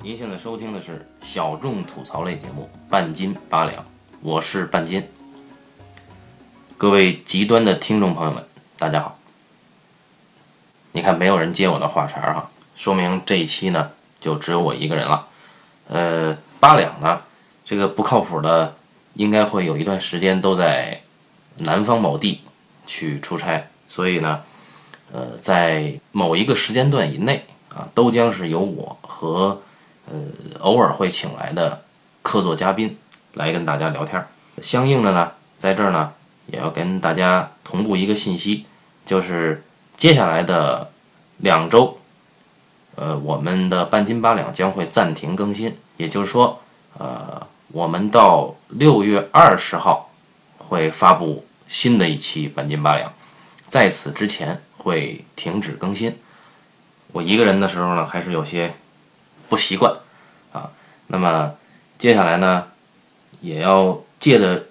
您现在收听的是小众吐槽类节目《半斤八两》，我是半斤。各位极端的听众朋友们，大家好。你看，没有人接我的话茬儿哈，说明这一期呢就只有我一个人了。呃，八两呢，这个不靠谱的，应该会有一段时间都在南方某地去出差，所以呢，呃，在某一个时间段以内啊，都将是由我和呃偶尔会请来的客座嘉宾来跟大家聊天。相应的呢，在这儿呢，也要跟大家同步一个信息，就是接下来的两周，呃，我们的半斤八两将会暂停更新，也就是说，呃，我们到六月二十号会发布新的一期半斤八两，在此之前会停止更新。我一个人的时候呢，还是有些不习惯啊。那么接下来呢，也要借着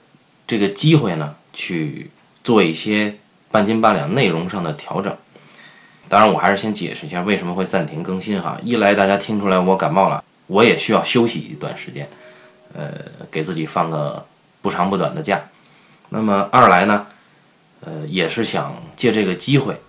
这个机会呢，去做一些半斤八两内容上的调整。当然，我还是先解释一下为什么会暂停更新哈。一来大家听出来我感冒了，我也需要休息一段时间，呃，给自己放个不长不短的假。那么二来呢，呃，也是想借这个机会，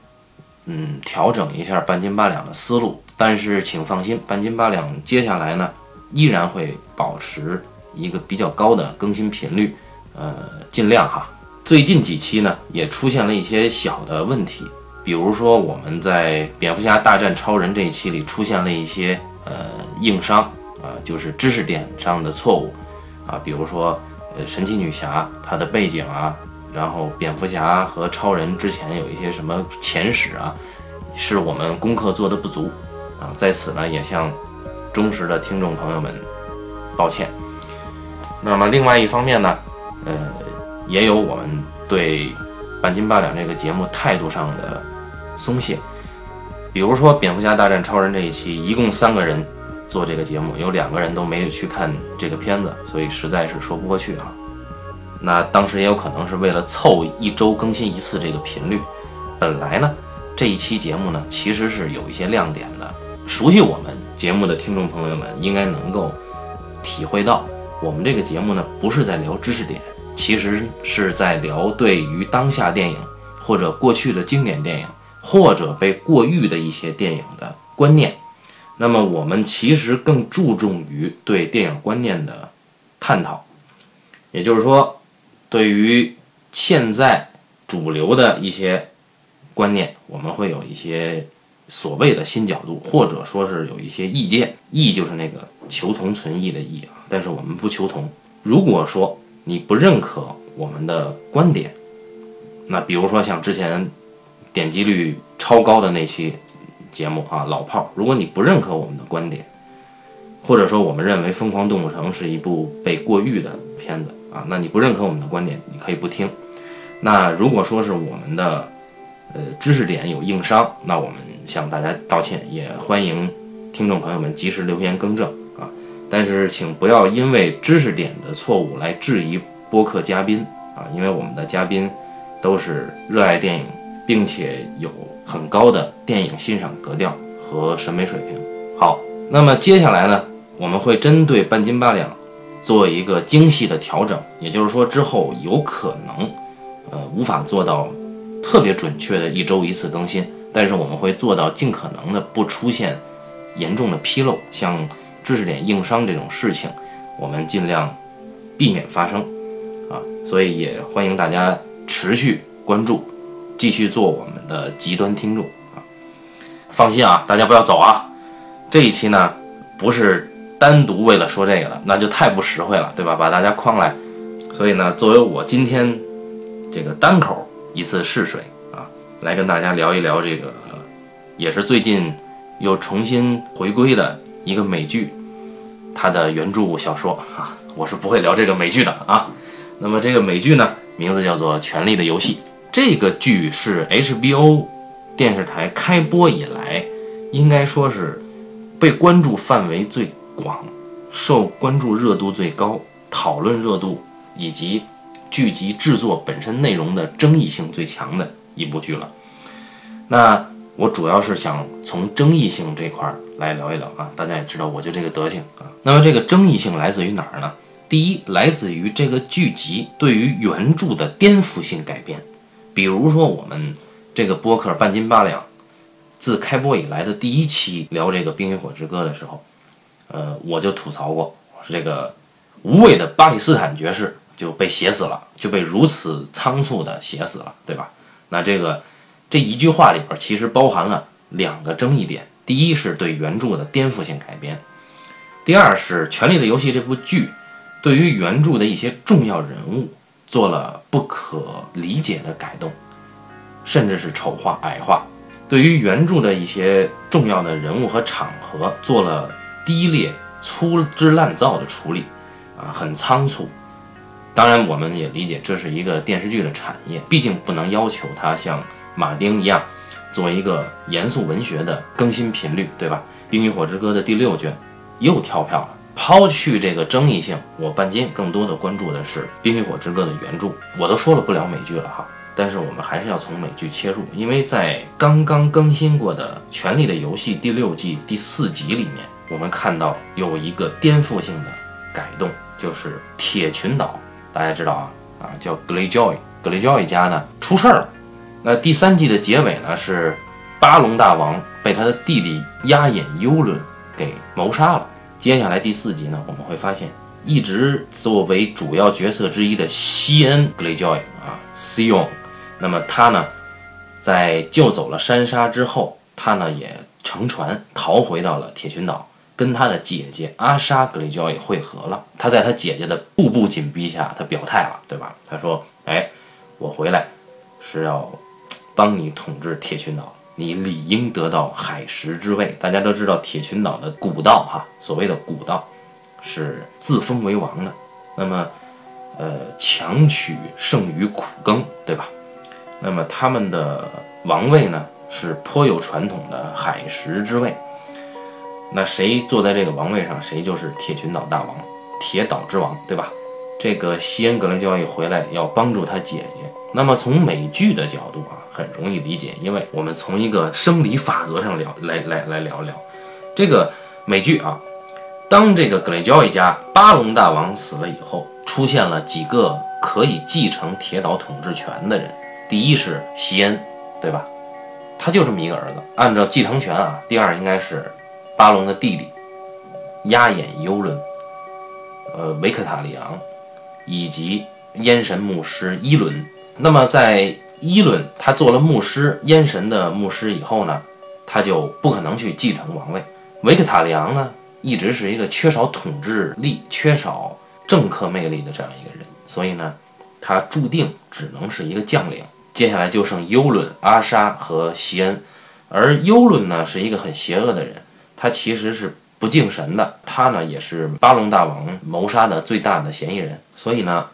嗯，调整一下半斤八两的思路。但是请放心，半斤八两接下来呢，依然会保持一个比较高的更新频率，呃，尽量哈。最近几期呢，也出现了一些小的问题。比如说，我们在《蝙蝠侠大战超人》这一期里出现了一些呃硬伤啊，就是知识点上的错误啊，比如说呃神奇女侠她的背景啊，然后蝙蝠侠和超人之前有一些什么前史啊，是我们功课做的不足啊，在此呢也向忠实的听众朋友们抱歉。那么另外一方面呢，呃，也有我们对半斤八两这个节目态度上的。松懈，比如说《蝙蝠侠大战超人》这一期，一共三个人做这个节目，有两个人都没有去看这个片子，所以实在是说不过去啊。那当时也有可能是为了凑一周更新一次这个频率。本来呢，这一期节目呢，其实是有一些亮点。熟悉我们节目的听众朋友们应该能够体会到，我们这个节目呢，不是在聊知识点，其实是在聊对于当下电影或者过去的经典电影。或者被过誉的一些电影的观念，那么我们其实更注重于对电影观念的探讨，也就是说，对于现在主流的一些观念，我们会有一些所谓的新角度，或者说是有一些意见。意就是那个求同存异的异啊，但是我们不求同。如果说你不认可我们的观点，那比如说像之前。点击率超高的那期节目啊，老炮儿。如果你不认可我们的观点，或者说我们认为《疯狂动物城》是一部被过誉的片子啊，那你不认可我们的观点，你可以不听。那如果说是我们的呃知识点有硬伤，那我们向大家道歉，也欢迎听众朋友们及时留言更正啊。但是请不要因为知识点的错误来质疑播客嘉宾啊，因为我们的嘉宾都是热爱电影。并且有很高的电影欣赏格调和审美水平。好，那么接下来呢，我们会针对半斤八两做一个精细的调整。也就是说，之后有可能，呃，无法做到特别准确的一周一次更新，但是我们会做到尽可能的不出现严重的纰漏，像知识点硬伤这种事情，我们尽量避免发生。啊，所以也欢迎大家持续关注。继续做我们的极端听众啊！放心啊，大家不要走啊！这一期呢，不是单独为了说这个的，那就太不实惠了，对吧？把大家诓来。所以呢，作为我今天这个单口一次试水啊，来跟大家聊一聊这个，也是最近又重新回归的一个美剧，它的原著小说啊，我是不会聊这个美剧的啊。那么这个美剧呢，名字叫做《权力的游戏》。这个剧是 HBO 电视台开播以来，应该说是被关注范围最广、受关注热度最高、讨论热度以及剧集制作本身内容的争议性最强的一部剧了。那我主要是想从争议性这块来聊一聊啊。大家也知道，我就这个德行啊。那么这个争议性来自于哪儿呢？第一，来自于这个剧集对于原著的颠覆性改编。比如说，我们这个播客半斤八两，自开播以来的第一期聊这个《冰与火之歌》的时候，呃，我就吐槽过，我说这个无畏的巴里斯坦爵士就被写死了，就被如此仓促的写死了，对吧？那这个这一句话里边其实包含了两个争议点：第一是对原著的颠覆性改编，第二是《权力的游戏》这部剧。对于原著的一些重要人物做了不可理解的改动，甚至是丑化、矮化；对于原著的一些重要的人物和场合做了低劣、粗制滥造的处理，啊，很仓促。当然，我们也理解这是一个电视剧的产业，毕竟不能要求它像马丁一样做一个严肃文学的更新频率，对吧？《冰与火之歌》的第六卷又跳票了。抛去这个争议性，我半斤更多的关注的是《冰与火之歌》的原著。我都说了不聊美剧了哈，但是我们还是要从美剧切入，因为在刚刚更新过的《权力的游戏》第六季第四集里面，我们看到有一个颠覆性的改动，就是铁群岛，大家知道啊啊，叫 Greyjoy，Greyjoy 家呢出事儿了。那第三季的结尾呢是巴隆大王被他的弟弟压眼幽伦给谋杀了。接下来第四集呢，我们会发现，一直作为主要角色之一的西恩·格雷 joy 啊，Sion，那么他呢，在救走了珊莎之后，他呢也乘船逃回到了铁群岛，跟他的姐姐阿莎·格雷 joy 会合了。他在他姐姐的步步紧逼下，他表态了，对吧？他说：“哎，我回来是要帮你统治铁群岛。”你理应得到海石之位。大家都知道铁群岛的古道哈，所谓的古道是自封为王的。那么，呃，强取胜于苦耕，对吧？那么他们的王位呢是颇有传统的海石之位。那谁坐在这个王位上，谁就是铁群岛大王，铁岛之王，对吧？这个西恩格雷交易回来要帮助他姐姐。那么从美剧的角度啊。很容易理解，因为我们从一个生理法则上聊来来来聊聊这个美剧啊。当这个格雷焦一家巴隆大王死了以后，出现了几个可以继承铁岛统治权的人。第一是席恩，对吧？他就这么一个儿子。按照继承权啊，第二应该是巴隆的弟弟压眼幽伦，呃，维克塔里昂以及烟神牧师伊伦。那么在伊伦他做了牧师，烟神的牧师以后呢，他就不可能去继承王位。维克塔里昂呢，一直是一个缺少统治力、缺少政客魅力的这样一个人，所以呢，他注定只能是一个将领。接下来就剩尤伦、阿莎和席恩，而尤伦呢是一个很邪恶的人，他其实是不敬神的，他呢也是巴隆大王谋杀的最大的嫌疑人，所以呢。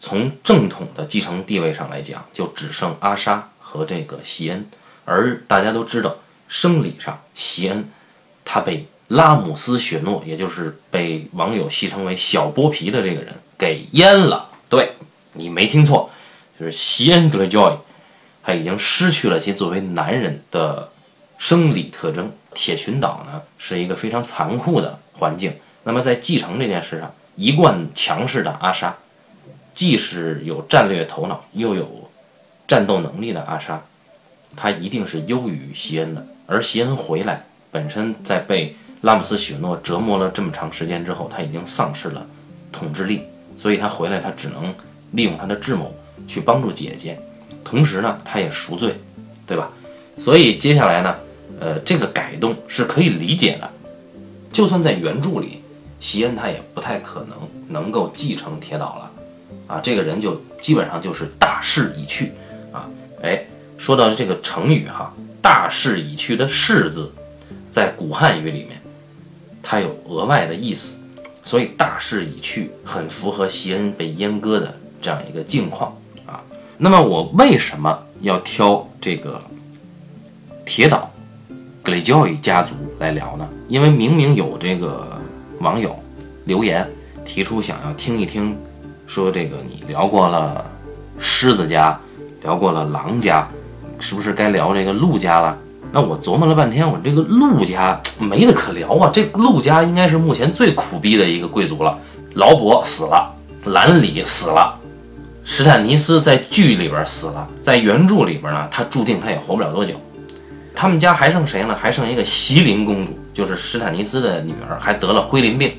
从正统的继承地位上来讲，就只剩阿莎和这个席恩，而大家都知道，生理上席恩他被拉姆斯雪诺，也就是被网友戏称为“小剥皮”的这个人给阉了。对你没听错，就是席恩格雷 joy，他已经失去了其作为男人的生理特征。铁群岛呢是一个非常残酷的环境，那么在继承这件事上，一贯强势的阿莎。既是有战略头脑又有战斗能力的阿莎，他一定是优于席恩的。而席恩回来，本身在被拉姆斯许诺折磨了这么长时间之后，他已经丧失了统治力，所以他回来，他只能利用他的智谋去帮助姐姐，同时呢，他也赎罪，对吧？所以接下来呢，呃，这个改动是可以理解的。就算在原著里，席恩他也不太可能能够继承铁岛了。啊，这个人就基本上就是大势已去啊！哎，说到这个成语哈，“大势已去”的“势”字，在古汉语里面，它有额外的意思，所以“大势已去”很符合席恩被阉割的这样一个境况啊。那么我为什么要挑这个铁岛格雷焦伊家族来聊呢？因为明明有这个网友留言提出想要听一听。说这个你聊过了狮子家，聊过了狼家，是不是该聊这个鹿家了？那我琢磨了半天，我这个陆家没得可聊啊。这陆家应该是目前最苦逼的一个贵族了。劳勃死了，兰里死了，史坦尼斯在剧里边死了，在原著里边呢，他注定他也活不了多久。他们家还剩谁呢？还剩一个席琳公主，就是史坦尼斯的女儿，还得了灰鳞病。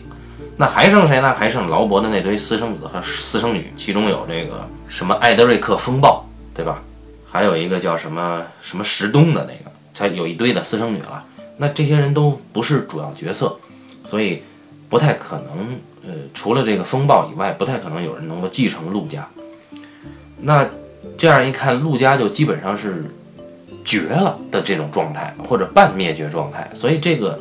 那还剩谁呢？还剩劳勃的那堆私生子和私生女，其中有这个什么艾德瑞克风暴，对吧？还有一个叫什么什么石东的那个。才有一堆的私生女了，那这些人都不是主要角色，所以不太可能。呃，除了这个风暴以外，不太可能有人能够继承陆家。那这样一看，陆家就基本上是绝了的这种状态，或者半灭绝状态。所以这个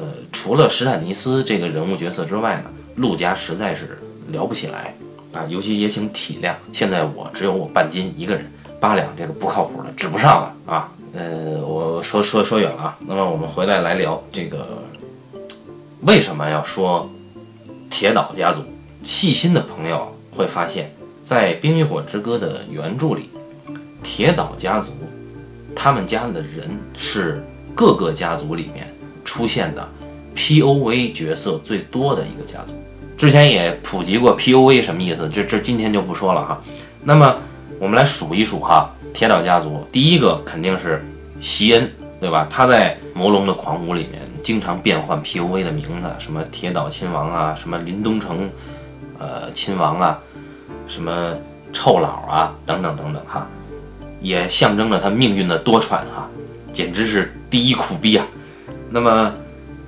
呃，除了史坦尼斯这个人物角色之外呢，陆家实在是聊不起来啊。尤其也请体谅，现在我只有我半斤一个人，八两这个不靠谱的指不上了啊。呃，我说说说远了啊。那么我们回来来聊这个，为什么要说铁岛家族？细心的朋友会发现，在《冰与火之歌》的原著里，铁岛家族他们家的人是各个家族里面出现的 POV 角色最多的一个家族。之前也普及过 POV 什么意思，这这今天就不说了哈。那么我们来数一数哈。铁岛家族第一个肯定是席恩，对吧？他在《魔龙的狂舞》里面经常变换 POV 的名字，什么铁岛亲王啊，什么林东城，呃，亲王啊，什么臭老啊，等等等等哈，也象征着他命运的多舛哈，简直是第一苦逼啊！那么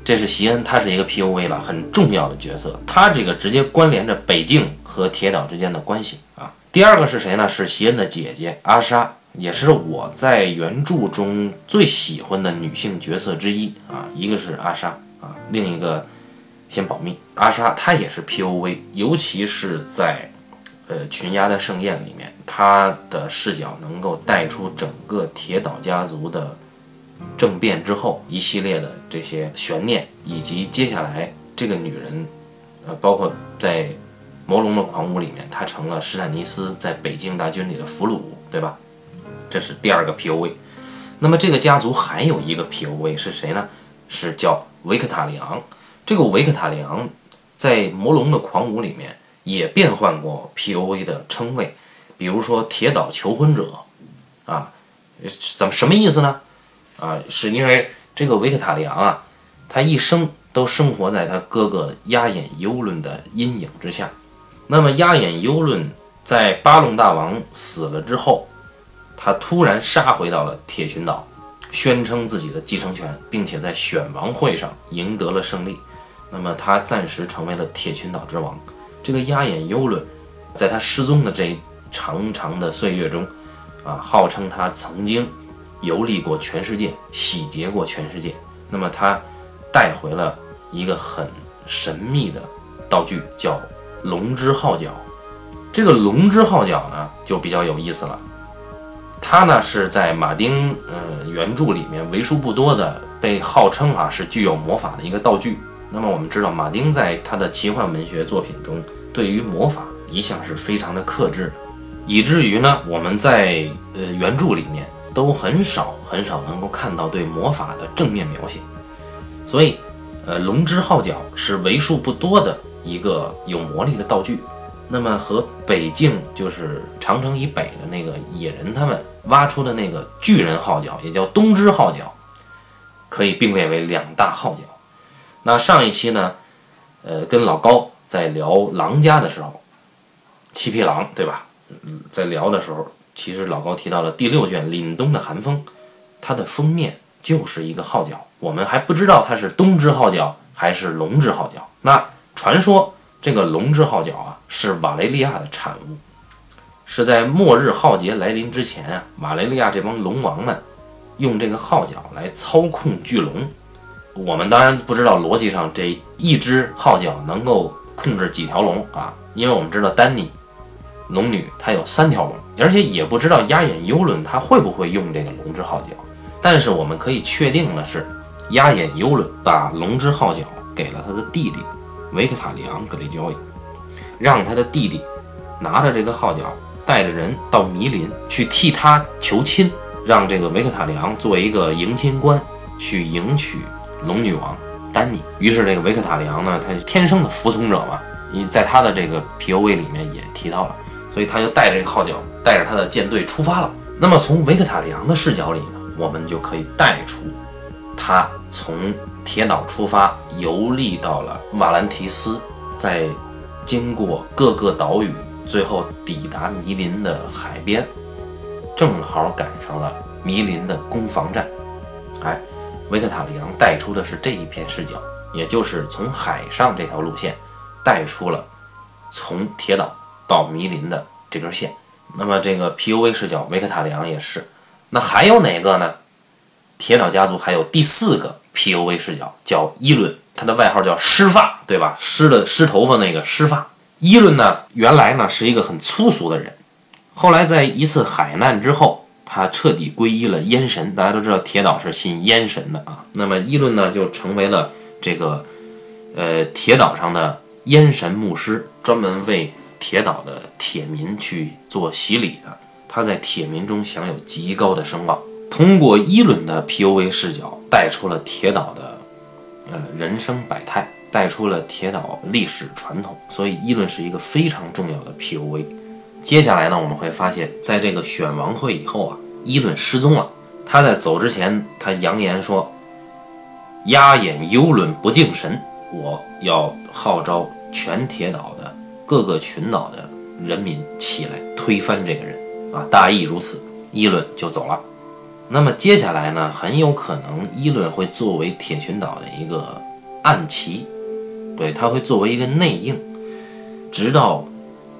这是席恩，他是一个 POV 了，很重要的角色，他这个直接关联着北境和铁岛之间的关系啊。第二个是谁呢？是席恩的姐姐阿莎，也是我在原著中最喜欢的女性角色之一啊。一个是阿莎啊，另一个先保密。阿莎她也是 POV，尤其是在呃群鸦的盛宴里面，他的视角能够带出整个铁岛家族的政变之后一系列的这些悬念，以及接下来这个女人，呃，包括在。《魔龙的狂舞》里面，他成了史坦尼斯在北境大军里的俘虏，对吧？这是第二个 POV。那么这个家族还有一个 POV 是谁呢？是叫维克塔里昂。这个维克塔里昂在《魔龙的狂舞》里面也变换过 POV 的称谓，比如说铁岛求婚者啊，怎么什么意思呢？啊，是因为这个维克塔里昂啊，他一生都生活在他哥哥压眼幽伦的阴影之下。那么，压眼幽论在巴隆大王死了之后，他突然杀回到了铁群岛，宣称自己的继承权，并且在选王会上赢得了胜利。那么，他暂时成为了铁群岛之王。这个压眼幽论，在他失踪的这长长的岁月中，啊，号称他曾经游历过全世界，洗劫过全世界。那么，他带回了一个很神秘的道具，叫。龙之号角，这个龙之号角呢就比较有意思了。它呢是在马丁呃原著里面为数不多的被号称啊是具有魔法的一个道具。那么我们知道，马丁在他的奇幻文学作品中对于魔法一向是非常的克制，以至于呢我们在呃原著里面都很少很少能够看到对魔法的正面描写。所以，呃，龙之号角是为数不多的。一个有魔力的道具，那么和北境就是长城以北的那个野人他们挖出的那个巨人号角，也叫东之号角，可以并列为两大号角。那上一期呢，呃，跟老高在聊狼家的时候，七匹狼对吧？在聊的时候，其实老高提到了第六卷《凛冬的寒风》，它的封面就是一个号角，我们还不知道它是东之号角还是龙之号角。那传说这个龙之号角啊，是瓦雷利亚的产物，是在末日浩劫来临之前啊，瓦雷利亚这帮龙王们用这个号角来操控巨龙。我们当然不知道逻辑上这一只号角能够控制几条龙啊，因为我们知道丹尼龙女她有三条龙，而且也不知道压眼幽伦他会不会用这个龙之号角。但是我们可以确定的是，压眼幽伦把龙之号角给了他的弟弟。维克塔里昂·格雷焦伊让他的弟弟拿着这个号角，带着人到迷林去替他求亲。让这个维克塔里昂作为一个迎亲官去迎娶龙女王丹妮。于是这个维克塔里昂呢，他天生的服从者嘛，你在他的这个 P.O.V 里面也提到了，所以他就带着这个号角，带着他的舰队出发了。那么从维克塔里昂的视角里呢，我们就可以带出他从铁岛出发，游历到了瓦兰提斯，在经过各个岛屿，最后抵达迷林的海边，正好赶上了迷林的攻防战。哎，维克塔里昂带出的是这一片视角，也就是从海上这条路线带出了从铁岛到迷林的这根线。那么这个 P U V 视角，维克塔里昂也是。那还有哪个呢？铁岛家族还有第四个 P U V 视角，叫伊伦，他的外号叫湿发，对吧？湿的湿头发那个湿发。伊伦呢，原来呢是一个很粗俗的人，后来在一次海难之后，他彻底皈依了烟神。大家都知道铁岛是信烟神的啊。那么伊伦呢，就成为了这个呃铁岛上的烟神牧师，专门为。铁岛的铁民去做洗礼的，他在铁民中享有极高的声望。通过伊伦的 P.O.V 视角，带出了铁岛的呃人生百态，带出了铁岛历史传统。所以伊伦是一个非常重要的 P.O.V。接下来呢，我们会发现，在这个选王会以后啊，伊伦失踪了。他在走之前，他扬言说：“压眼幽伦不敬神，我要号召全铁岛的。”各个群岛的人民起来推翻这个人啊，大意如此，伊伦就走了。那么接下来呢，很有可能伊伦会作为铁群岛的一个暗棋，对他会作为一个内应，直到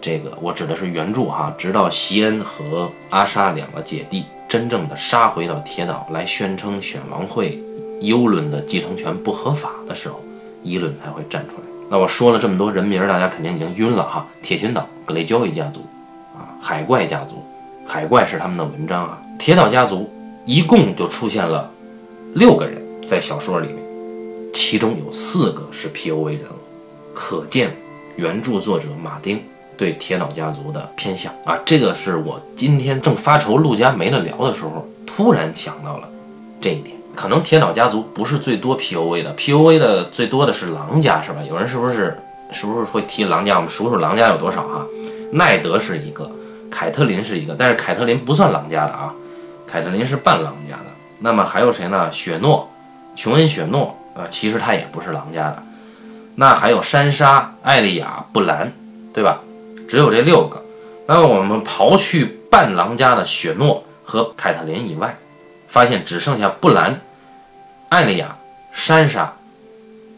这个我指的是原著哈，直到席恩和阿莎两个姐弟真正的杀回到铁岛来宣称选王会幽伦的继承权不合法的时候，伊伦才会站出来。那我说了这么多人名，大家肯定已经晕了哈。铁群岛格雷交易家族，啊，海怪家族，海怪是他们的文章啊。铁岛家族一共就出现了六个人，在小说里面，其中有四个是 P.O.V 人物，可见原著作者马丁对铁岛家族的偏向啊。这个是我今天正发愁陆家没得聊的时候，突然想到了这一点。可能铁岛家族不是最多 POA 的，POA 的最多的是狼家，是吧？有人是不是是不是会提狼家？我们数数狼家有多少哈？奈德是一个，凯特琳是一个，但是凯特琳不算狼家的啊，凯特琳是半狼家的。那么还有谁呢？雪诺，琼恩·雪诺，呃，其实他也不是狼家的。那还有珊莎、艾丽亚、布兰，对吧？只有这六个。那么我们刨去半狼家的雪诺和凯特琳以外。发现只剩下布兰、艾丽亚、珊莎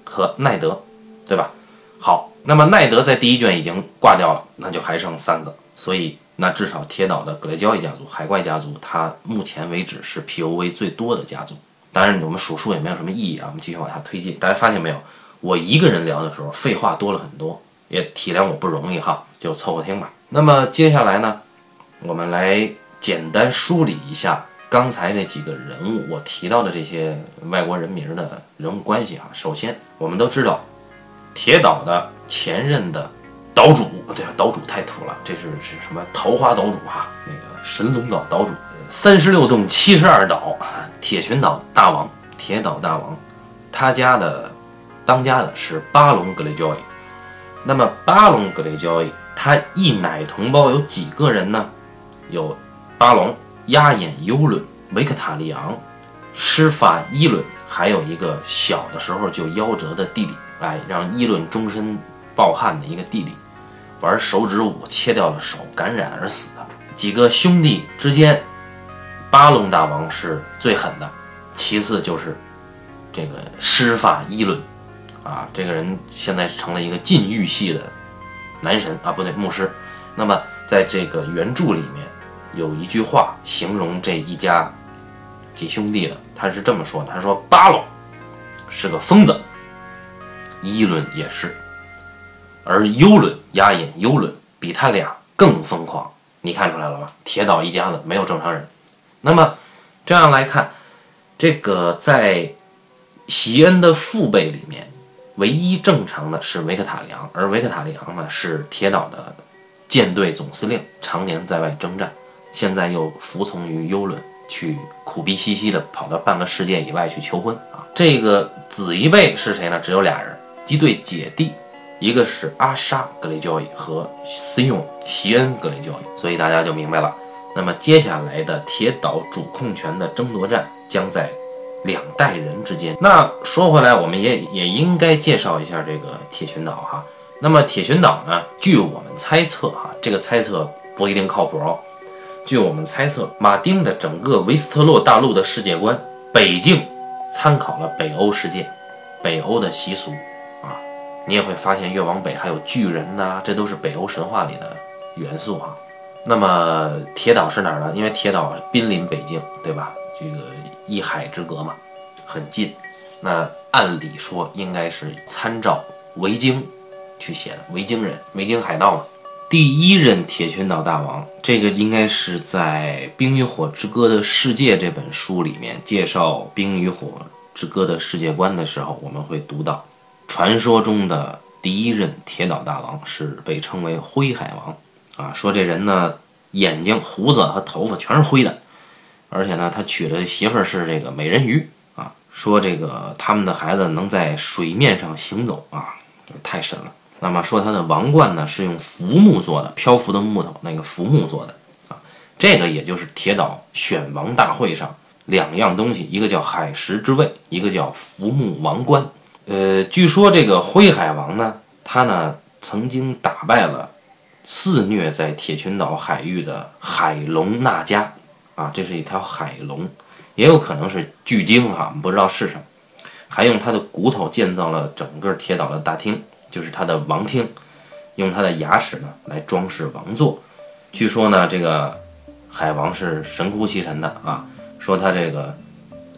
和奈德，对吧？好，那么奈德在第一卷已经挂掉了，那就还剩三个。所以，那至少铁岛的格雷交易家族、海怪家族，它目前为止是 P.O.V 最多的家族。当然，我们数数也没有什么意义啊。我们继续往下推进。大家发现没有？我一个人聊的时候，废话多了很多，也体谅我不容易哈，就凑合听吧。那么接下来呢，我们来简单梳理一下。刚才这几个人物，我提到的这些外国人名的人物关系啊，首先我们都知道，铁岛的前任的岛主，对啊，岛主太土了，这是是什么桃花岛主哈，那个神龙岛岛主，三十六洞七十二岛，铁群岛大王，铁岛大王，他家的当家的是巴隆格雷交易，那么巴隆格雷交易，他一奶同胞有几个人呢？有巴隆。压眼幽伦、维克塔利昂、施法伊伦，还有一个小的时候就夭折的弟弟，哎，让伊伦终身抱憾的一个弟弟，玩手指舞切掉了手，感染而死的几个兄弟之间，巴隆大王是最狠的，其次就是这个施法伊伦，啊，这个人现在成了一个禁欲系的男神啊，不对，牧师。那么在这个原著里面。有一句话形容这一家几兄弟的，他是这么说的：“他说巴隆是个疯子，伊伦也是，而尤伦压眼尤伦比他俩更疯狂。你看出来了吧？铁岛一家子没有正常人。那么这样来看，这个在席恩的父辈里面，唯一正常的是维克塔里昂，而维克塔里昂呢是铁岛的舰队总司令，常年在外征战。”现在又服从于幽伦，去苦逼兮兮的跑到半个世界以外去求婚啊。这个子一辈是谁呢？只有俩人，一对姐弟，一个是阿莎·格雷焦伊和 Sion 席恩·格雷焦伊。所以大家就明白了。那么接下来的铁岛主控权的争夺战将在两代人之间。那说回来，我们也也应该介绍一下这个铁群岛哈。那么铁群岛呢？据我们猜测哈，这个猜测不一定靠谱哦。据我们猜测，马丁的整个维斯特洛大陆的世界观，北境参考了北欧世界，北欧的习俗啊。你也会发现越往北还有巨人呐，这都是北欧神话里的元素哈。那么铁岛是哪儿呢？因为铁岛濒临北境，对吧？这个一海之隔嘛，很近。那按理说应该是参照维京去写的，维京人、维京海盗嘛。第一任铁拳岛大王，这个应该是在《冰与火之歌的世界》这本书里面介绍《冰与火之歌的世界观的时候，我们会读到，传说中的第一任铁岛大王是被称为灰海王。啊，说这人呢，眼睛、胡子和头发全是灰的，而且呢，他娶的媳妇儿是这个美人鱼啊。说这个他们的孩子能在水面上行走啊，太神了。那么说他的王冠呢，是用浮木做的，漂浮的木头那个浮木做的啊。这个也就是铁岛选王大会上两样东西，一个叫海石之位，一个叫浮木王冠。呃，据说这个灰海王呢，他呢曾经打败了。肆虐在铁群岛海域的海龙纳加，啊，这是一条海龙，也有可能是巨鲸哈，不知道是什么。还用它的骨头建造了整个铁岛的大厅，就是他的王厅，用他的牙齿呢来装饰王座。据说呢，这个海王是神乎其神的啊，说他这个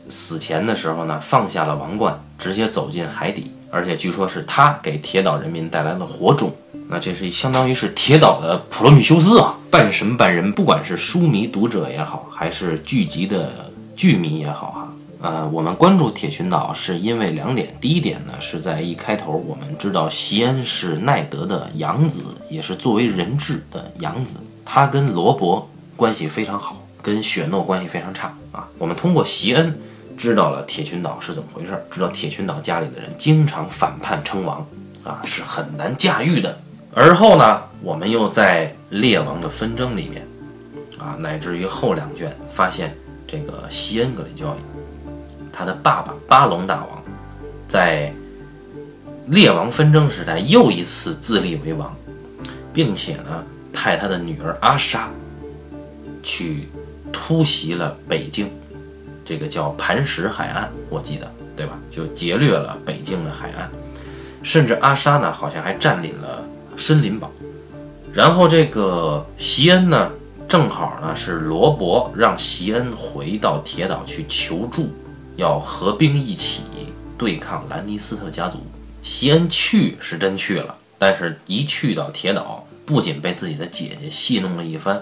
死前的时候呢，放下了王冠，直接走进海底，而且据说是他给铁岛人民带来了火种。那这是相当于是铁岛的普罗米修斯啊，半神半人。不管是书迷读者也好，还是剧集的剧迷也好哈，呃，我们关注铁群岛是因为两点。第一点呢，是在一开头我们知道席恩是奈德的养子，也是作为人质的养子，他跟罗伯关系非常好，跟雪诺关系非常差啊。我们通过席恩知道了铁群岛是怎么回事，知道铁群岛家里的人经常反叛称王啊，是很难驾驭的。而后呢，我们又在列王的纷争里面，啊，乃至于后两卷发现这个西恩格雷教，他的爸爸巴隆大王，在列王纷争时代又一次自立为王，并且呢，派他的女儿阿莎去突袭了北境，这个叫磐石海岸，我记得对吧？就劫掠了北境的海岸，甚至阿莎呢，好像还占领了。森林堡，然后这个席恩呢，正好呢是罗伯让席恩回到铁岛去求助，要合兵一起对抗兰尼斯特家族。席恩去是真去了，但是一去到铁岛，不仅被自己的姐姐戏弄了一番，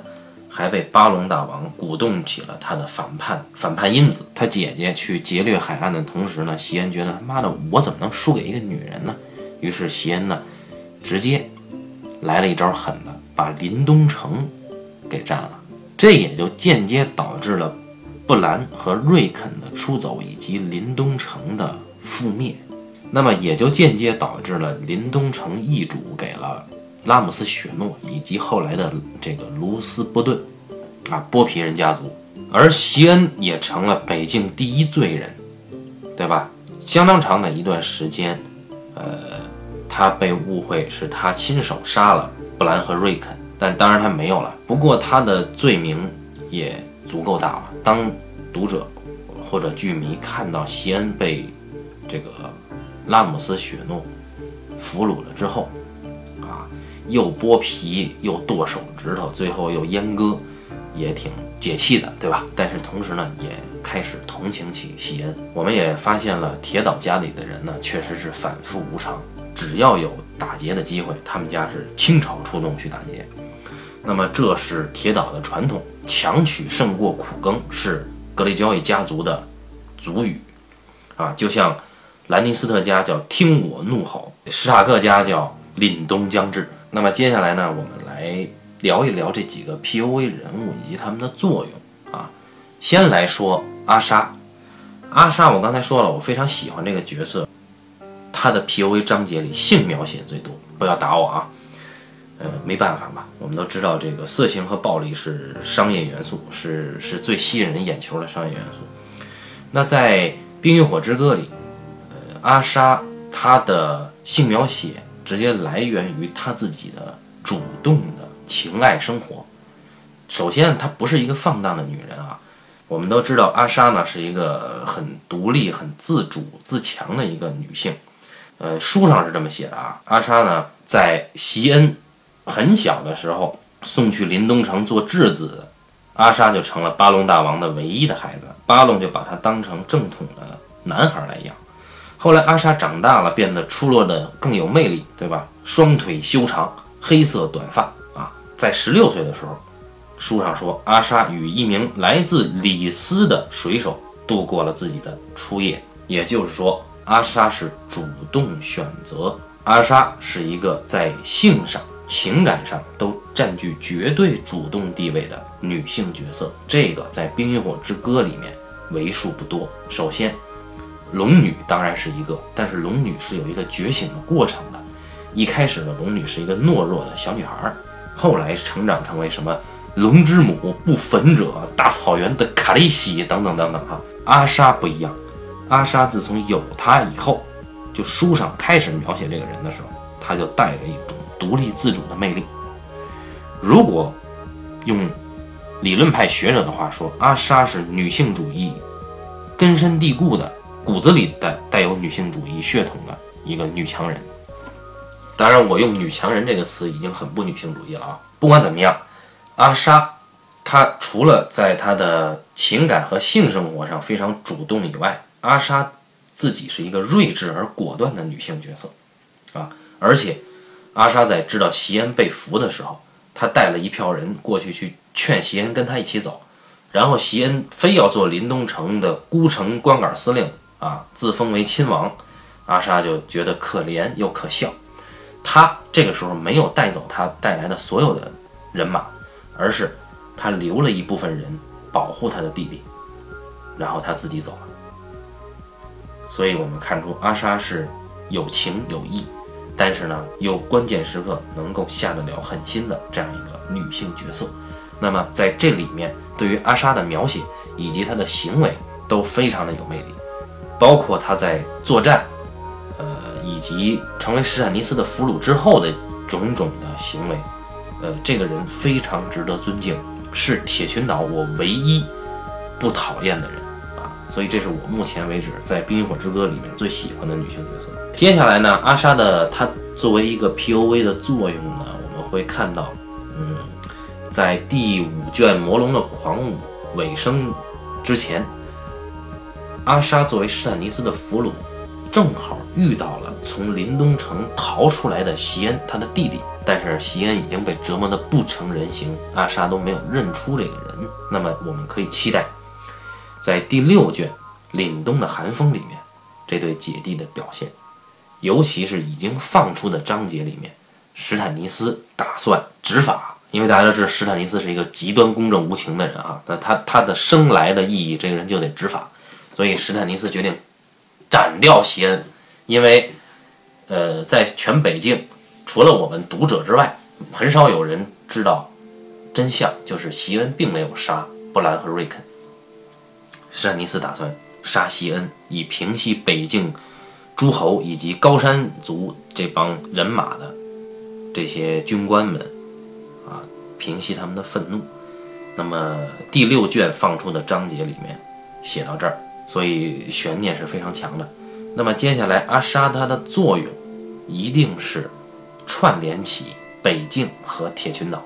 还被巴隆大王鼓动起了他的反叛反叛因子。他姐姐去劫掠海岸的同时呢，席恩觉得他妈的我怎么能输给一个女人呢？于是席恩呢，直接。来了一招狠的，把林东城给占了，这也就间接导致了布兰和瑞肯的出走，以及林东城的覆灭。那么也就间接导致了林东城易主给了拉姆斯雪诺以及后来的这个卢斯波顿啊剥皮人家族，而席恩也成了北境第一罪人，对吧？相当长的一段时间，呃。他被误会是他亲手杀了布兰和瑞肯，但当然他没有了。不过他的罪名也足够大了。当读者或者剧迷看到席恩被这个拉姆斯雪诺俘虏了之后，啊，又剥皮又剁手指头，最后又阉割，也挺解气的，对吧？但是同时呢，也开始同情起席恩。我们也发现了铁岛家里的人呢，确实是反复无常。只要有打劫的机会，他们家是倾巢出动去打劫。那么这是铁岛的传统，强取胜过苦耕是格雷焦伊家族的族语啊，就像兰尼斯特家叫听我怒吼，史塔克家叫凛冬将至。那么接下来呢，我们来聊一聊这几个 P O V 人物以及他们的作用啊。先来说阿莎，阿莎，我刚才说了，我非常喜欢这个角色，她的 POV 章节里性描写最多。不要打我啊！呃，没办法吧，我们都知道这个色情和暴力是商业元素，是是最吸引人眼球的商业元素。那在《冰与火之歌》里，呃，阿莎她的性描写直接来源于她自己的主动的情爱生活。首先，她不是一个放荡的女人啊。我们都知道，阿莎呢是一个很独立、很自主、自强的一个女性。呃，书上是这么写的啊。阿莎呢，在席恩很小的时候送去临东城做质子，阿莎就成了巴隆大王的唯一的孩子。巴隆就把她当成正统的男孩来养。后来阿莎长大了，变得出落的更有魅力，对吧？双腿修长，黑色短发啊。在十六岁的时候，书上说阿莎与一名来自里斯的水手度过了自己的初夜，也就是说。阿莎是主动选择，阿莎是一个在性上、情感上都占据绝对主动地位的女性角色。这个在《冰与火之歌》里面为数不多。首先，龙女当然是一个，但是龙女是有一个觉醒的过程的。一开始的龙女是一个懦弱的小女孩，后来成长成为什么龙之母、不焚者、大草原的卡利西等等等等。哈，阿莎不一样。阿莎自从有他以后，就书上开始描写这个人的时候，他就带着一种独立自主的魅力。如果用理论派学者的话说，阿莎是女性主义根深蒂固的骨子里带带有女性主义血统的一个女强人。当然，我用“女强人”这个词已经很不女性主义了啊。不管怎么样，阿莎她除了在她的情感和性生活上非常主动以外，阿莎自己是一个睿智而果断的女性角色，啊，而且阿莎在知道席恩被俘的时候，她带了一票人过去去劝席恩跟他一起走，然后席恩非要做临东城的孤城光杆司令啊，自封为亲王，阿莎就觉得可怜又可笑，她这个时候没有带走她带来的所有的人马，而是她留了一部分人保护她的弟弟，然后她自己走了。所以我们看出阿莎是有情有义，但是呢，又关键时刻能够下得了狠心的这样一个女性角色。那么在这里面，对于阿莎的描写以及她的行为都非常的有魅力，包括她在作战，呃，以及成为史坦尼斯的俘虏之后的种种的行为，呃，这个人非常值得尊敬，是铁群岛我唯一不讨厌的人啊。所以这是我目前为止在《冰与火之歌》里面最喜欢的女性角色。接下来呢，阿莎的她作为一个 POV 的作用呢，我们会看到，嗯，在第五卷《魔龙的狂舞》尾声之前，阿莎作为史坦尼斯的俘虏，正好遇到了从林东城逃出来的席恩，他的弟弟。但是席恩已经被折磨得不成人形，阿莎都没有认出这个人。那么我们可以期待。在第六卷《凛冬的寒风》里面，这对姐弟的表现，尤其是已经放出的章节里面，史坦尼斯打算执法，因为大家都知道史坦尼斯是一个极端公正无情的人啊，那他他的生来的意义，这个人就得执法，所以史坦尼斯决定斩掉席恩，因为，呃，在全北境，除了我们读者之外，很少有人知道真相，就是席恩并没有杀布兰和瑞肯。史坦尼斯打算杀席恩，以平息北境诸侯以及高山族这帮人马的这些军官们啊，平息他们的愤怒。那么第六卷放出的章节里面写到这儿，所以悬念是非常强的。那么接下来阿沙他的作用一定是串联起北境和铁群岛。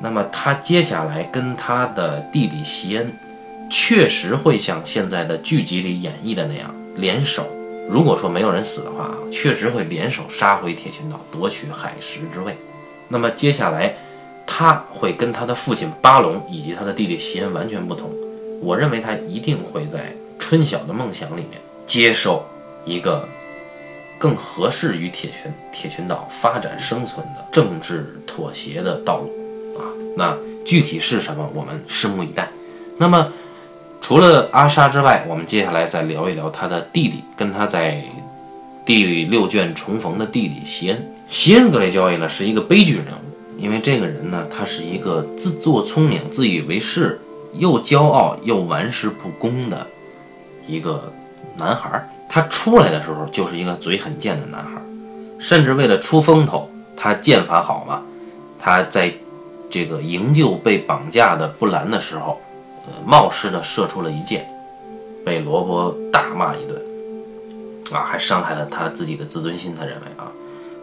那么他接下来跟他的弟弟席恩。确实会像现在的剧集里演绎的那样联手。如果说没有人死的话，确实会联手杀回铁群岛，夺取海石之位。那么接下来，他会跟他的父亲巴龙以及他的弟弟席恩完全不同。我认为他一定会在春晓的梦想里面接受一个更合适于铁群铁群岛发展生存的政治妥协的道路啊。那具体是什么，我们拭目以待。那么。除了阿莎之外，我们接下来再聊一聊他的弟弟，跟他在第六卷重逢的弟弟席恩。席恩格雷交易呢是一个悲剧人物，因为这个人呢，他是一个自作聪明、自以为是、又骄傲又玩世不恭的一个男孩。他出来的时候就是一个嘴很贱的男孩，甚至为了出风头，他剑法好嘛，他在这个营救被绑架的布兰的时候。冒失的射出了一箭，被罗伯大骂一顿，啊，还伤害了他自己的自尊心。他认为啊，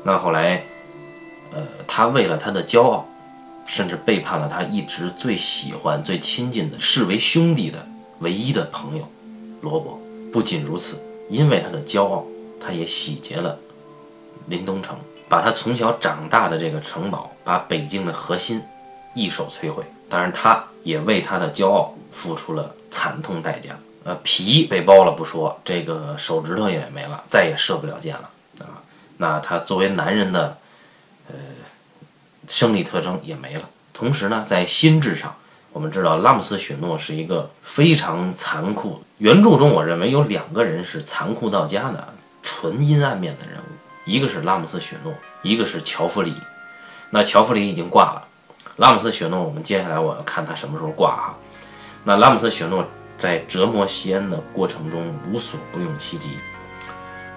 那后来，呃，他为了他的骄傲，甚至背叛了他一直最喜欢、最亲近的、视为兄弟的唯一的朋友罗伯。不仅如此，因为他的骄傲，他也洗劫了林东城，把他从小长大的这个城堡，把北京的核心一手摧毁。当然，他也为他的骄傲。付出了惨痛代价，呃，皮被剥了不说，这个手指头也没了，再也射不了箭了啊。那他作为男人的，呃，生理特征也没了。同时呢，在心智上，我们知道拉姆斯雪诺是一个非常残酷。原著中，我认为有两个人是残酷到家的，纯阴暗面的人物，一个是拉姆斯雪诺，一个是乔弗里。那乔弗里已经挂了，拉姆斯雪诺，我们接下来我要看他什么时候挂哈。那拉姆斯雪诺在折磨席恩的过程中无所不用其极，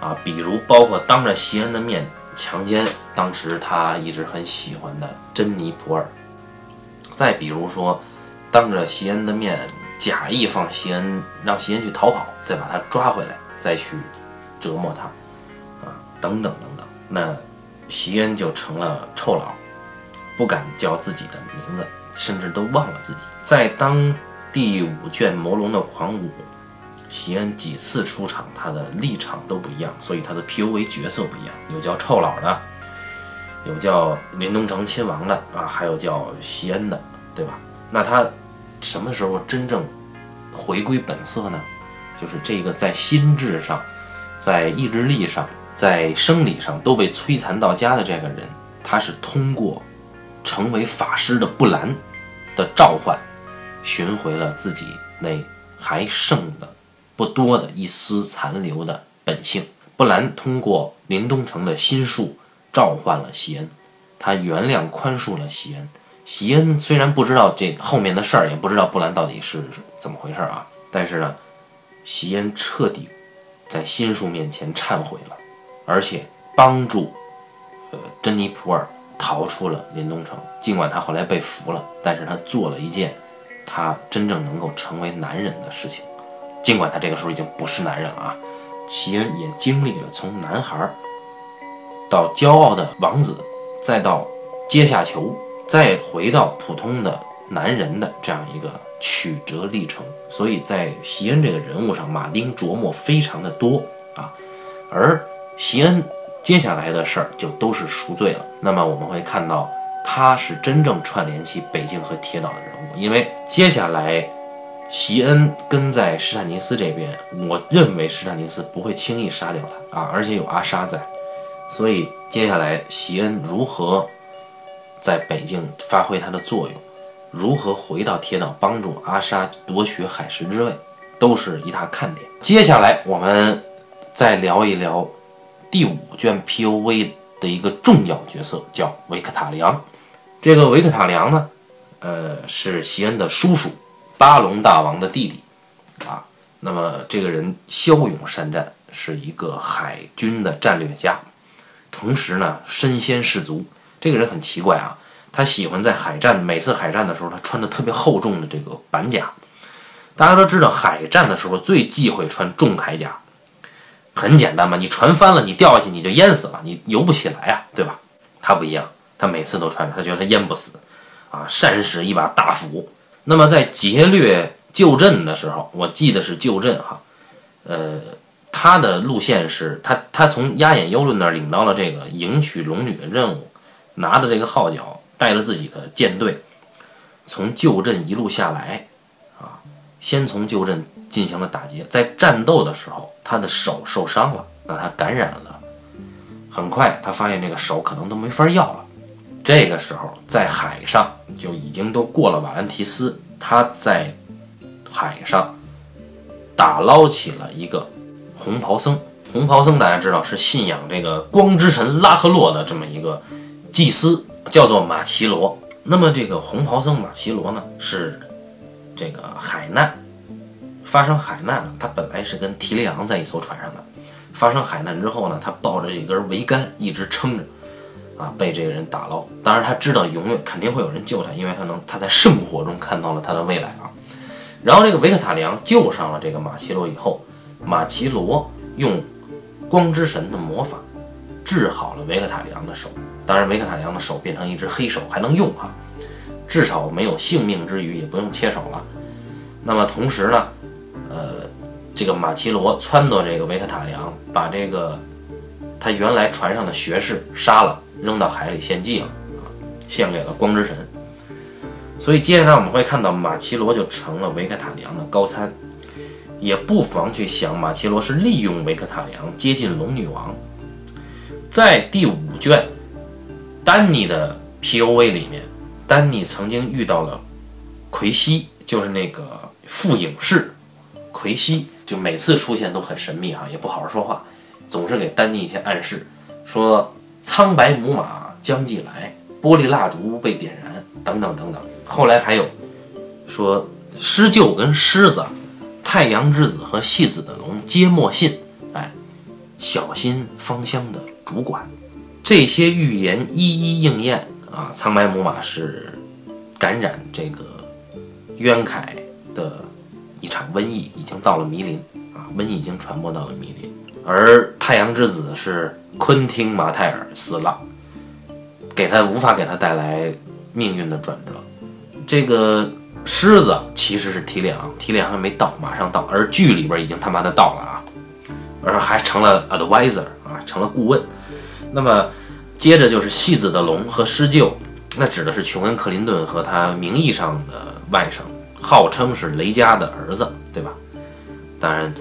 啊，比如包括当着席恩的面强奸当时他一直很喜欢的珍妮普尔，再比如说当着席恩的面假意放席恩让席恩去逃跑，再把他抓回来，再去折磨他，啊，等等等等，那席恩就成了臭老，不敢叫自己的名字，甚至都忘了自己在当。第五卷《魔龙的狂舞》，席恩几次出场，他的立场都不一样，所以他的 P.O.V 角色不一样，有叫臭老的，有叫林东城亲王的啊，还有叫席恩的，对吧？那他什么时候真正回归本色呢？就是这个在心智上、在意志力上、在生理上都被摧残到家的这个人，他是通过成为法师的布兰的召唤。寻回了自己那还剩的不多的一丝残留的本性。布兰通过林东城的心术召唤了席恩，他原谅宽恕了席恩。席恩虽然不知道这后面的事儿，也不知道布兰到底是怎么回事啊，但是呢，席恩彻底在心术面前忏悔了，而且帮助呃珍妮普尔逃出了林东城。尽管他后来被俘了，但是他做了一件。他真正能够成为男人的事情，尽管他这个时候已经不是男人了啊。齐恩也经历了从男孩到骄傲的王子，再到阶下囚，再回到普通的男人的这样一个曲折历程。所以在席恩这个人物上，马丁琢磨非常的多啊。而席恩接下来的事儿就都是赎罪了。那么我们会看到。他是真正串联起北京和铁岛的人物，因为接下来，席恩跟在施坦尼斯这边，我认为施坦尼斯不会轻易杀掉他啊，而且有阿莎在，所以接下来席恩如何在北京发挥他的作用，如何回到铁岛帮助阿莎夺取海神之位，都是一大看点。接下来我们再聊一聊第五卷 P.O.V 的一个重要角色，叫维克塔良。这个维克塔良呢，呃，是席恩的叔叔，巴隆大王的弟弟，啊，那么这个人骁勇善战，是一个海军的战略家，同时呢身先士卒。这个人很奇怪啊，他喜欢在海战，每次海战的时候，他穿的特别厚重的这个板甲。大家都知道，海战的时候最忌讳穿重铠甲，很简单嘛，你船翻了，你掉下去你就淹死了，你游不起来啊，对吧？他不一样。他每次都穿着，他觉得他淹不死，啊，善使一把大斧。那么在劫掠旧镇的时候，我记得是旧镇哈，呃，他的路线是他他从压眼幽论那儿领到了这个迎娶龙女的任务，拿着这个号角，带着自己的舰队，从旧镇一路下来，啊，先从旧镇进行了打劫，在战斗的时候，他的手受伤了，那他感染了，很快他发现这个手可能都没法要了。这个时候，在海上就已经都过了瓦兰提斯，他在海上打捞起了一个红袍僧。红袍僧大家知道是信仰这个光之神拉赫洛的这么一个祭司，叫做马奇罗。那么这个红袍僧马奇罗呢，是这个海难发生海难了。他本来是跟提利昂在一艘船上的，发生海难之后呢，他抱着一根桅杆一直撑着。啊，被这个人打捞，当然他知道永远肯定会有人救他，因为他能他在圣火中看到了他的未来啊。然后这个维克塔里昂救上了这个马奇罗以后，马奇罗用光之神的魔法治好了维克塔里昂的手，当然维克塔里昂的手变成一只黑手还能用啊，至少没有性命之余，也不用切手了。那么同时呢，呃，这个马奇罗撺掇这个维克塔里昂把这个他原来船上的学士杀了。扔到海里献祭了，献给了光之神。所以接下来我们会看到马奇罗就成了维克塔里昂的高参，也不妨去想马奇罗是利用维克塔里昂接近龙女王。在第五卷丹尼的 P.O.V 里面，丹尼曾经遇到了奎西，就是那个副影士奎西，就每次出现都很神秘哈，也不好好说话，总是给丹尼一些暗示，说。苍白母马将即来，玻璃蜡烛被点燃，等等等等。后来还有说狮鹫跟狮子，太阳之子和戏子的龙皆莫信。哎，小心芳香的主管。这些预言一一应验啊！苍白母马是感染这个渊凯的一场瘟疫，已经到了弥林啊，瘟疫已经传播到了弥林。而太阳之子是。昆汀·马泰尔死了，给他无法给他带来命运的转折。这个狮子其实是提里昂，提里昂还没到，马上到。而剧里边已经他妈的到了啊，而还成了 advisor 啊，成了顾问。那么接着就是戏子的龙和狮鹫，那指的是琼恩·克林顿和他名义上的外甥，号称是雷佳的儿子，对吧？当然，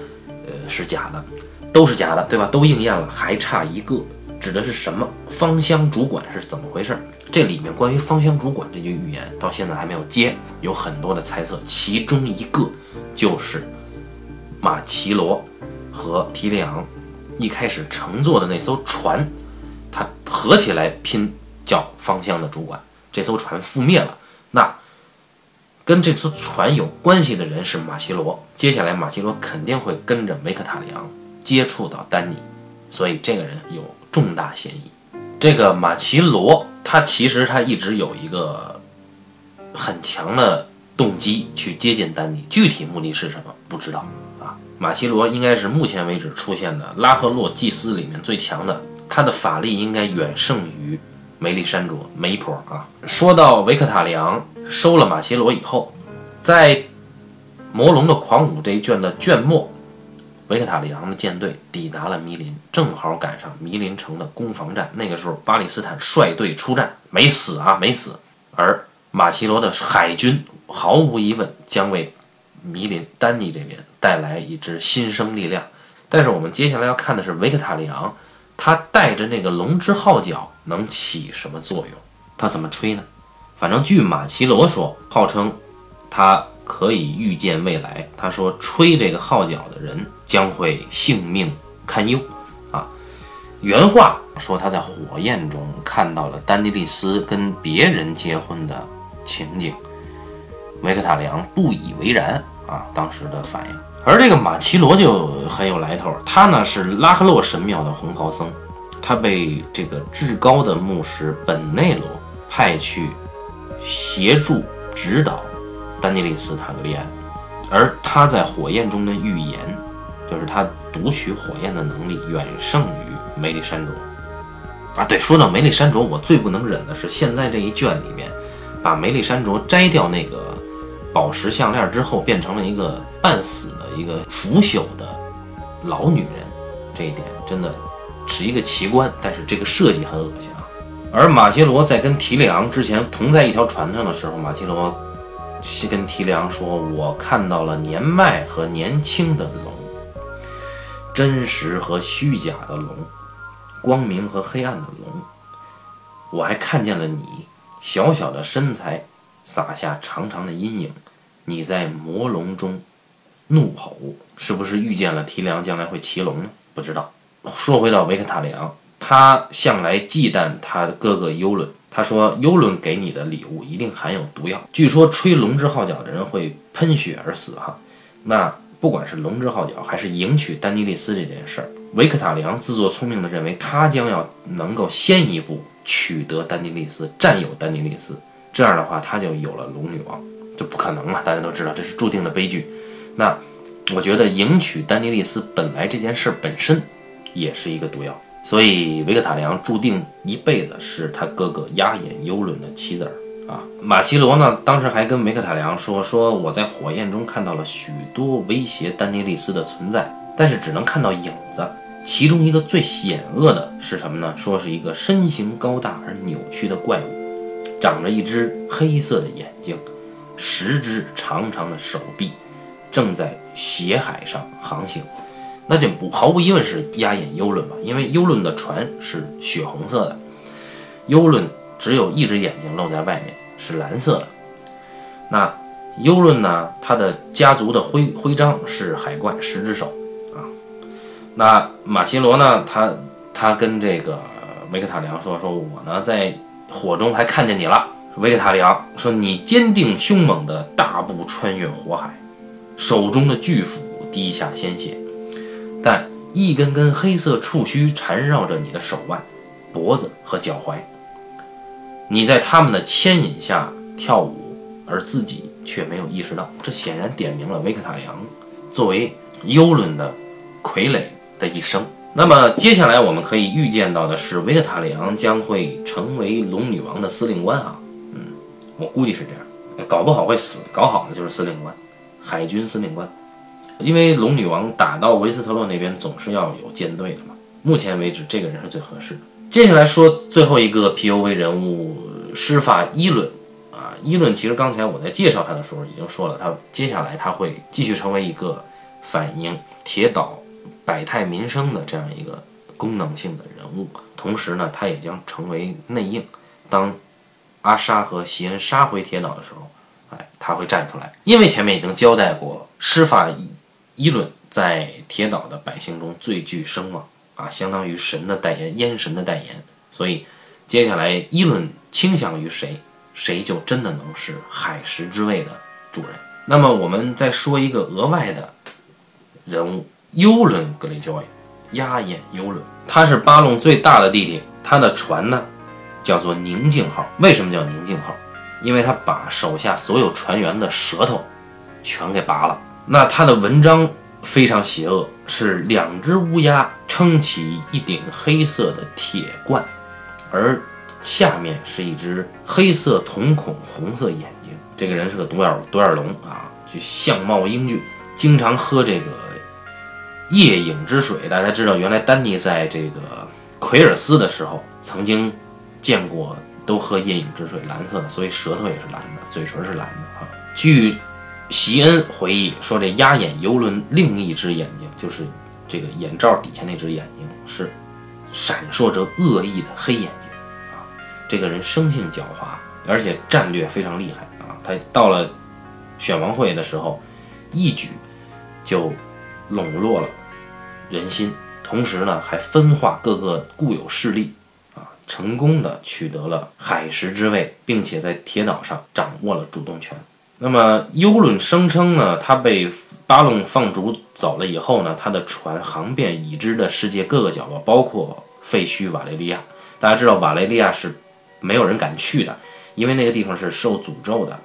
呃，是假的。都是假的，对吧？都应验了，还差一个，指的是什么？芳香主管是怎么回事？这里面关于芳香主管这句预言到现在还没有接，有很多的猜测，其中一个就是马奇罗和提利昂一开始乘坐的那艘船，它合起来拼叫芳香的主管，这艘船覆灭了，跟这艘船有关系的人是马奇罗，接下来马奇罗肯定会跟着维克塔里昂。接触到丹尼，所以这个人有重大嫌疑。这个马奇罗，他其实他一直有一个很强的动机去接近丹尼，具体目的是什么不知道啊。马奇罗应该是目前为止出现的拉赫洛祭司里面最强的，他的法力应该远胜于梅丽珊卓梅婆啊。说到维克塔里昂收了马奇罗以后，在魔龙的狂舞这一卷的卷末。维克塔里昂的舰队抵达了迷林，正好赶上迷林城的攻防战。那个时候，巴里斯坦率队出战，没死啊，没死。而马奇罗的海军毫无疑问将为迷林丹尼这边带来一支新生力量。但是我们接下来要看的是维克塔里昂，他带着那个龙之号角能起什么作用？他怎么吹呢？反正据马奇罗说，号称他。可以预见未来。他说：“吹这个号角的人将会性命堪忧。”啊，原话说他在火焰中看到了丹尼利斯跟别人结婚的情景。维克塔良不以为然啊，当时的反应。而这个马奇罗就很有来头，他呢是拉赫洛神庙的红袍僧，他被这个至高的牧师本内罗派去协助指导。丹尼利斯坦格利安，而他在火焰中的预言，就是他读取火焰的能力远胜于梅里珊卓啊。对，说到梅里珊卓，我最不能忍的是现在这一卷里面，把梅里珊卓摘掉那个宝石项链之后，变成了一个半死的一个腐朽的老女人，这一点真的是一个奇观。但是这个设计很恶心啊。而马奇罗在跟提里昂之前同在一条船上的时候，马奇罗。是跟提梁说：“我看到了年迈和年轻的龙，真实和虚假的龙，光明和黑暗的龙。我还看见了你，小小的身材洒下长长的阴影。你在魔龙中怒吼，是不是遇见了提梁将来会骑龙呢？不知道。说回到维克塔里昂，他向来忌惮他的哥哥优伦。他说：“优伦给你的礼物一定含有毒药，据说吹龙之号角的人会喷血而死。”哈，那不管是龙之号角还是迎娶丹尼利斯这件事儿，维克塔里昂自作聪明地认为他将要能够先一步取得丹尼利斯，占有丹尼利斯，这样的话他就有了龙女王。这不可能嘛？大家都知道这是注定的悲剧。那我觉得迎娶丹尼利斯本来这件事本身也是一个毒药。所以维克塔良注定一辈子是他哥哥压眼幽伦的棋子儿啊。马奇罗呢，当时还跟维克塔良说：“说我在火焰中看到了许多威胁丹尼利斯的存在，但是只能看到影子。其中一个最险恶的是什么呢？说是一个身形高大而扭曲的怪物，长着一只黑色的眼睛，十只长长的手臂，正在血海上航行。”那就不毫无疑问是压眼幽伦吧，因为幽伦的船是血红色的，幽伦只有一只眼睛露在外面，是蓝色的。那幽伦呢？他的家族的徽徽章是海怪十只手啊。那马奇罗呢？他他跟这个维克塔里昂说：“说我呢在火中还看见你了。”维克塔里昂说：“你坚定凶猛的大步穿越火海，手中的巨斧滴下鲜血。”一根根黑色触须缠绕着你的手腕、脖子和脚踝，你在他们的牵引下跳舞，而自己却没有意识到。这显然点明了维克塔扬作为幽伦的傀儡的一生。那么接下来我们可以预见到的是，维克塔里昂将会成为龙女王的司令官啊。嗯，我估计是这样，搞不好会死，搞好了就是司令官，海军司令官。因为龙女王打到维斯特洛那边总是要有舰队的嘛，目前为止这个人是最合适的。接下来说最后一个 P O V 人物施法伊伦啊，伊伦其实刚才我在介绍他的时候已经说了，他接下来他会继续成为一个反映铁岛百态民生的这样一个功能性的人物，同时呢，他也将成为内应。当阿沙和席恩杀回铁岛的时候，哎，他会站出来，因为前面已经交代过施法。伊伦在铁岛的百姓中最具声望啊，相当于神的代言，烟神的代言。所以，接下来伊伦倾向于谁，谁就真的能是海石之位的主人。那么，我们再说一个额外的人物——幽伦格雷焦伊，压眼幽伦，他是巴隆最大的弟弟，他的船呢叫做宁静号。为什么叫宁静号？因为他把手下所有船员的舌头全给拔了。那他的文章非常邪恶，是两只乌鸦撑起一顶黑色的铁罐，而下面是一只黑色瞳孔、红色眼睛。这个人是个独眼独眼龙啊，就相貌英俊，经常喝这个夜影之水。大家知道，原来丹尼在这个奎尔斯的时候曾经见过，都喝夜影之水，蓝色的，所以舌头也是蓝的，嘴唇是蓝的啊。据席恩回忆说：“这压眼游轮另一只眼睛，就是这个眼罩底下那只眼睛，是闪烁着恶意的黑眼睛啊！这个人生性狡猾，而且战略非常厉害啊！他到了选王会的时候，一举就笼络了人心，同时呢，还分化各个固有势力啊，成功的取得了海石之位，并且在铁岛上掌握了主动权。”那么，幽伦声称呢，他被巴隆放逐走了以后呢，他的船航遍已知的世界各个角落，包括废墟瓦雷利亚。大家知道，瓦雷利亚是没有人敢去的，因为那个地方是受诅咒的，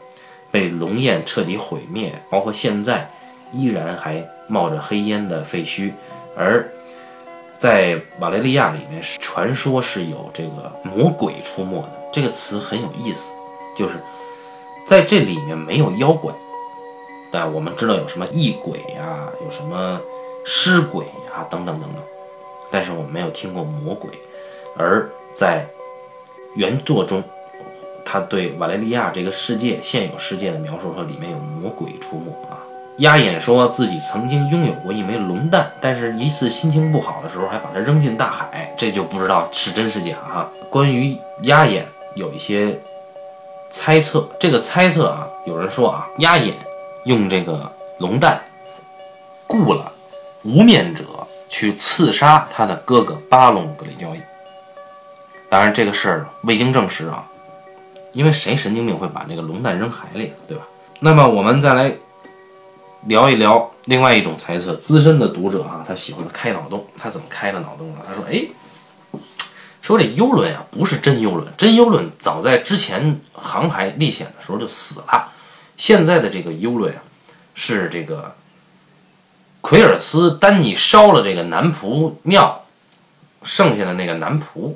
被龙焰彻底毁灭。包括现在依然还冒着黑烟的废墟，而在瓦雷利亚里面，传说是有这个魔鬼出没的。这个词很有意思，就是。在这里面没有妖怪，但我们知道有什么异鬼呀，有什么尸鬼呀，等等等等。但是我们没有听过魔鬼。而在原作中，他对瓦雷利亚这个世界现有世界的描述说，里面有魔鬼出没啊。鸭眼说自己曾经拥有过一枚龙蛋，但是一次心情不好的时候还把它扔进大海，这就不知道是真是假哈。关于鸭眼有一些。猜测这个猜测啊，有人说啊，压眼用这个龙蛋雇了无面者去刺杀他的哥哥巴隆格里交易。当然，这个事儿未经证实啊，因为谁神经病会把那个龙蛋扔海里，对吧？那么我们再来聊一聊另外一种猜测，资深的读者啊，他喜欢开脑洞，他怎么开的脑洞呢？他说：“哎，说这幽轮啊，不是真幽轮，真幽轮早在之前航海历险的时候就死了，现在的这个幽轮啊，是这个奎尔斯丹尼烧了这个男仆庙剩下的那个男仆。”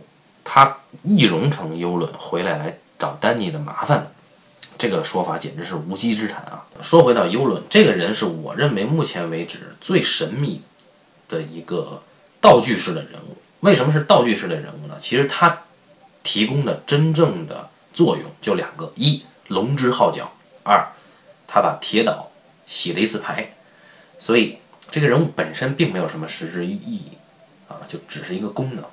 他易容成幽轮回来来找丹尼的麻烦的，这个说法简直是无稽之谈啊！说回到幽轮，这个人是我认为目前为止最神秘的一个道具式的人物。为什么是道具式的人物呢？其实他提供的真正的作用就两个：一，龙之号角；二，他把铁岛洗了一次牌。所以这个人物本身并没有什么实质意义啊，就只是一个功能。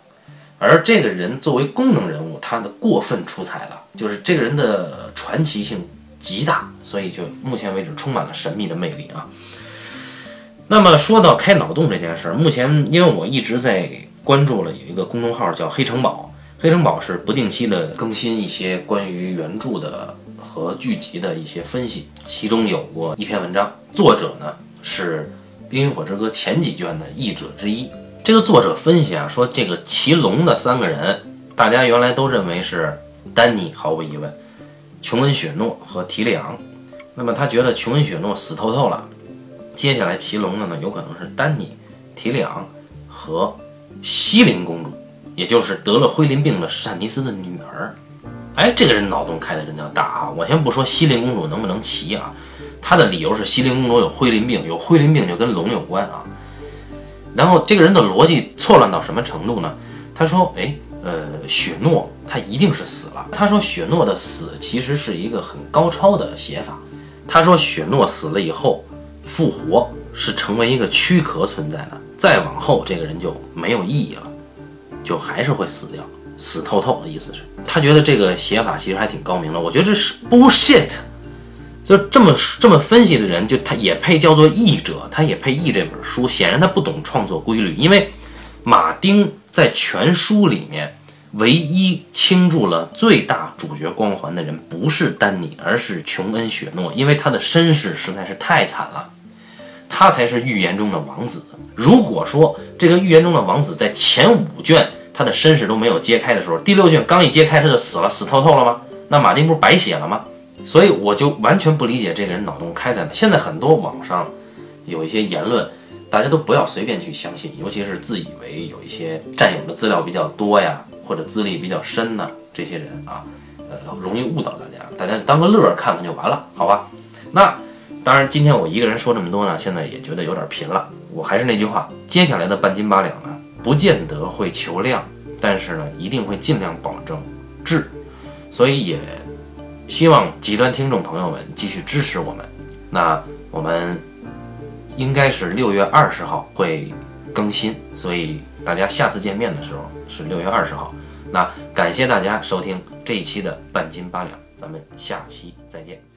而这个人作为功能人物，他的过分出彩了，就是这个人的传奇性极大，所以就目前为止充满了神秘的魅力啊。那么说到开脑洞这件事儿，目前因为我一直在关注了有一个公众号叫黑城堡，黑城堡是不定期的更新一些关于原著的和剧集的一些分析，其中有过一篇文章，作者呢是《冰与火之歌》前几卷的译者之一。这个作者分析啊，说这个骑龙的三个人，大家原来都认为是丹尼，毫无疑问，琼恩·雪诺和提里昂。那么他觉得琼恩·雪诺死透透了，接下来骑龙的呢，有可能是丹尼、提里昂和西林公主，也就是得了灰鳞病的史坦尼斯的女儿。哎，这个人脑洞开的真叫大啊！我先不说西林公主能不能骑啊，他的理由是西林公主有灰鳞病，有灰鳞病就跟龙有关啊。然后这个人的逻辑错乱到什么程度呢？他说：“哎，呃，雪诺他一定是死了。”他说雪诺的死其实是一个很高超的写法。他说雪诺死了以后复活是成为一个躯壳存在的，再往后这个人就没有意义了，就还是会死掉，死透透的意思是。他觉得这个写法其实还挺高明的。我觉得这是 bullshit。就这么这么分析的人，就他也配叫做译者，他也配译这本书。显然他不懂创作规律，因为马丁在全书里面唯一倾注了最大主角光环的人不是丹尼，而是琼恩·雪诺，因为他的身世实在是太惨了，他才是预言中的王子。如果说这个预言中的王子在前五卷他的身世都没有揭开的时候，第六卷刚一揭开他就死了，死透透了吗？那马丁不是白写了吗？所以我就完全不理解这个人脑洞开在哪。现在很多网上有一些言论，大家都不要随便去相信，尤其是自以为有一些占有的资料比较多呀，或者资历比较深的这些人啊，呃，容易误导大家。大家当个乐儿看看就完了，好吧？那当然，今天我一个人说这么多呢，现在也觉得有点贫了。我还是那句话，接下来的半斤八两呢，不见得会求量，但是呢，一定会尽量保证质。所以也。希望极端听众朋友们继续支持我们。那我们应该是六月二十号会更新，所以大家下次见面的时候是六月二十号。那感谢大家收听这一期的半斤八两，咱们下期再见。